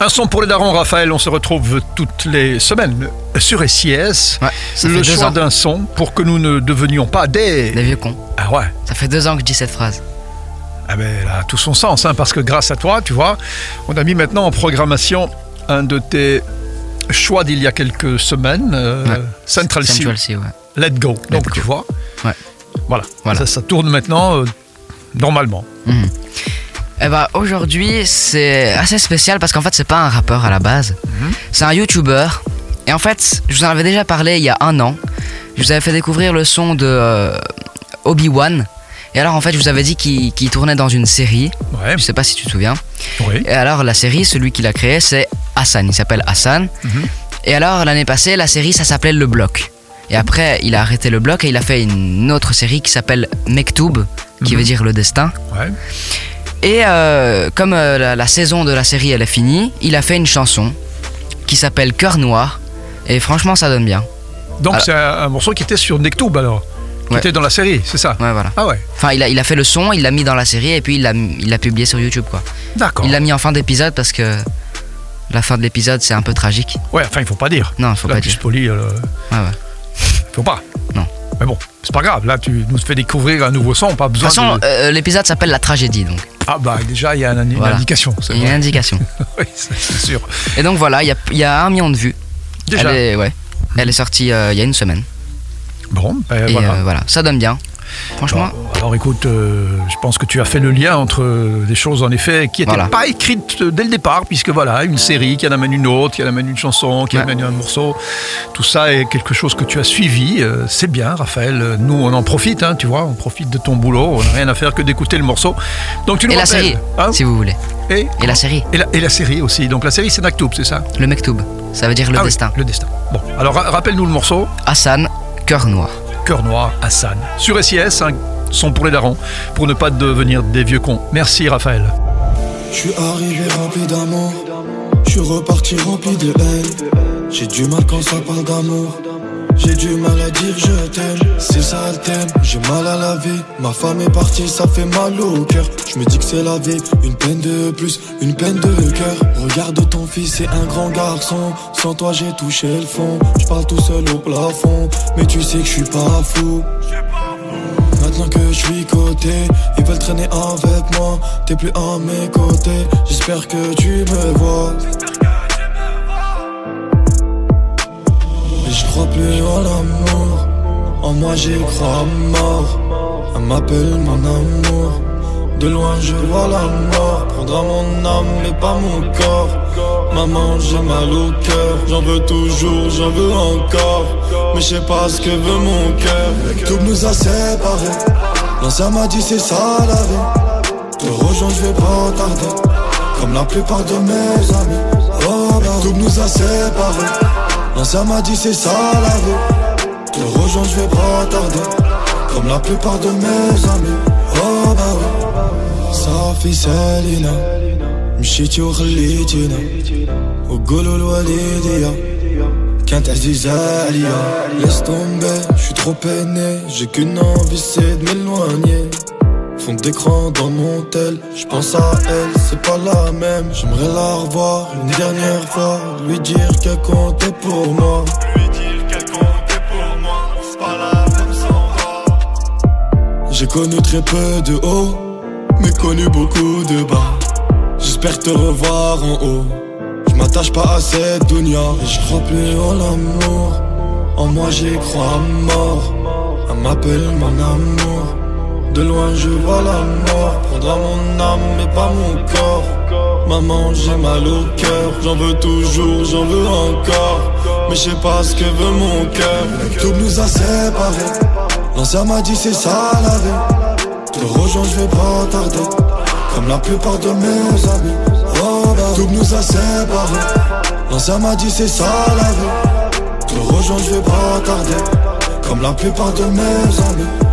Un son pour les darons, Raphaël. On se retrouve toutes les semaines sur SIS. Ouais, ça le fait choix d'un son pour que nous ne devenions pas des. Des vieux cons. Ah ouais. Ça fait deux ans que je dis cette phrase. Ah ben, elle a tout son sens, hein, parce que grâce à toi, tu vois, on a mis maintenant en programmation un de tes choix d'il y a quelques semaines, euh, Ouais. Central Sea, Central Sea, ouais. Let Go. Donc Go. tu vois, Ouais. voilà, Voilà. Ça, ça tourne maintenant euh, normalement. Mhm. Eh ben, aujourd'hui, c'est assez spécial parce qu'en fait, c'est pas un rappeur à la base. Mhm. C'est un YouTuber. Et en fait, je vous en avais déjà parlé il y a un an. Je vous avais fait découvrir le son de euh, Obi-Wan. Et alors, en fait, je vous avais dit qu'il tournait dans une série. Ouais, Je sais pas si tu te souviens. oui. Et alors, la série, celui qui l'a créé, c'est Hassan. Il s'appelle Hassan. Mhm. Et alors, l'année passée, la série, ça s'appelait Le Bloc. Et après, il a arrêté Le Bloc et il a fait une autre série qui s'appelle Mektoub, qui Mhm. veut dire le destin. Ouais. Et euh, comme euh, la, la saison de la série, elle est finie, il a fait une chanson qui s'appelle Cœur Noir. Et franchement, ça donne bien. Donc Alors- c'est un, un morceau qui était sur Nektoub alors, qui Ouais. était dans la série, c'est ça? Ouais, voilà. Ah ouais, Enfin, il a, il a fait le son, il l'a mis dans la série et puis il l'a il l'a publié sur YouTube, quoi. d'accord. Il l'a mis en fin d'épisode parce que la fin de l'épisode, c'est un peu tragique. Ouais, enfin il faut pas dire. Non, il faut pas dire. spoilies, euh, Ouais, ouais. faut pas. Non. Mais bon, c'est pas grave. Là, tu nous fais découvrir un nouveau son, pas De besoin toute façon, de. euh, l'épisode s'appelle La Tragédie, donc. Ah bah déjà il y a une, une Voilà. indication. Il y a une indication. oui, c'est sûr. Et donc voilà, il y a, il y a un million de vues. Déjà. Elle est, ouais. Elle est sortie euh, il y a une semaine. Bon, ben Et voilà. euh, voilà, ça donne bien. Franchement, Bon, alors écoute, euh, je pense que tu as fait le lien entre euh, des choses en effet qui n'étaient Voilà. pas écrites euh, dès le départ, puisque voilà, une série qui en amène une autre, qui en amène une chanson, qui Ouais. amène un morceau, tout ça est quelque chose que tu as suivi. euh, c'est bien, Raphaël. Nous, on en profite, hein, tu vois, on profite de ton boulot. On n'a rien à faire que d'écouter le morceau. Donc tu nous et la série, hein, si vous voulez. et, Et la série, et la, et la série aussi. Donc la série, c'est Naktoub, c'est ça le Mektoub, ça veut dire le Ah oui, destin. le destin. Bon, alors ra- rappelle-nous le morceau. Hassan, cœur noir. Cœur Noir, Hassan. Sur SIS, un son pour les darons, pour ne pas devenir des vieux cons. Merci Raphaël. Je suis arrivé d'amour, je suis reparti rempli de haine. J'ai du mal quand ça parle d'amour, j'ai du mal à dire je j'ai mal à la vie. Ma femme est partie, ça fait mal au cœur. Je me dis que c'est la vie, une peine de plus, une peine de cœur. Regarde ton fils, c'est un grand garçon. Sans toi, j'ai touché le fond. Je parle tout seul au plafond, mais tu sais que je suis pas fou. Maintenant que je suis coté, ils veulent traîner avec moi. T'es plus à mes côtés, j'espère que tu me vois. Mais je crois plus en l'amour, en moi j'y crois mort. Elle m'appelle mon amour, de loin je vois la mort. Prendra mon âme mais pas mon corps. Maman j'ai mal au cœur, j'en veux toujours, j'en veux encore. Mais je sais pas ce que veut mon cœur. Tout nous a séparés. L'ancien m'a dit c'est ça la vie. Te rejoindre je vais pas tarder. Comme la plupart de mes amis. Oh bah tout nous a séparés. L'ancien m'a dit c'est ça la vie. Te rejoindre je vais pas tarder. Comme la plupart de mes amis. Oh bah oui. صافي سالينا مشيتي وخليتينا وقولوا الوالدية كانت عزيزة عليا Laisse tomber, je suis trop peiné J'ai qu'une envie c'est de m'éloigner Fond d'écran dans mon tel Je pense à elle, c'est pas la même J'aimerais la revoir une dernière fois Lui dire qu'elle comptait pour moi J'ai connu très peu de haut Mais connu beaucoup de bas. J'espère te revoir en haut. Je m'attache pas à cette dunya. Et je crois plus en l'amour. En moi j'y crois mort. Elle m'appelle mon amour. De loin je vois la mort. Prendra mon âme mais pas mon corps. Maman j'ai mal au cœur. J'en veux toujours, j'en veux encore. Mais je sais pas ce que veut mon cœur. Tout nous a séparés L'ancien m'a dit c'est ça la vie. Te rejoindre je vais pas tarder. Comme la plupart de mes amis. Oh bah Tout nous a séparés. L'ancien m'a dit c'est ça la vie. Te rejoindre je vais pas tarder. Comme la plupart de mes amis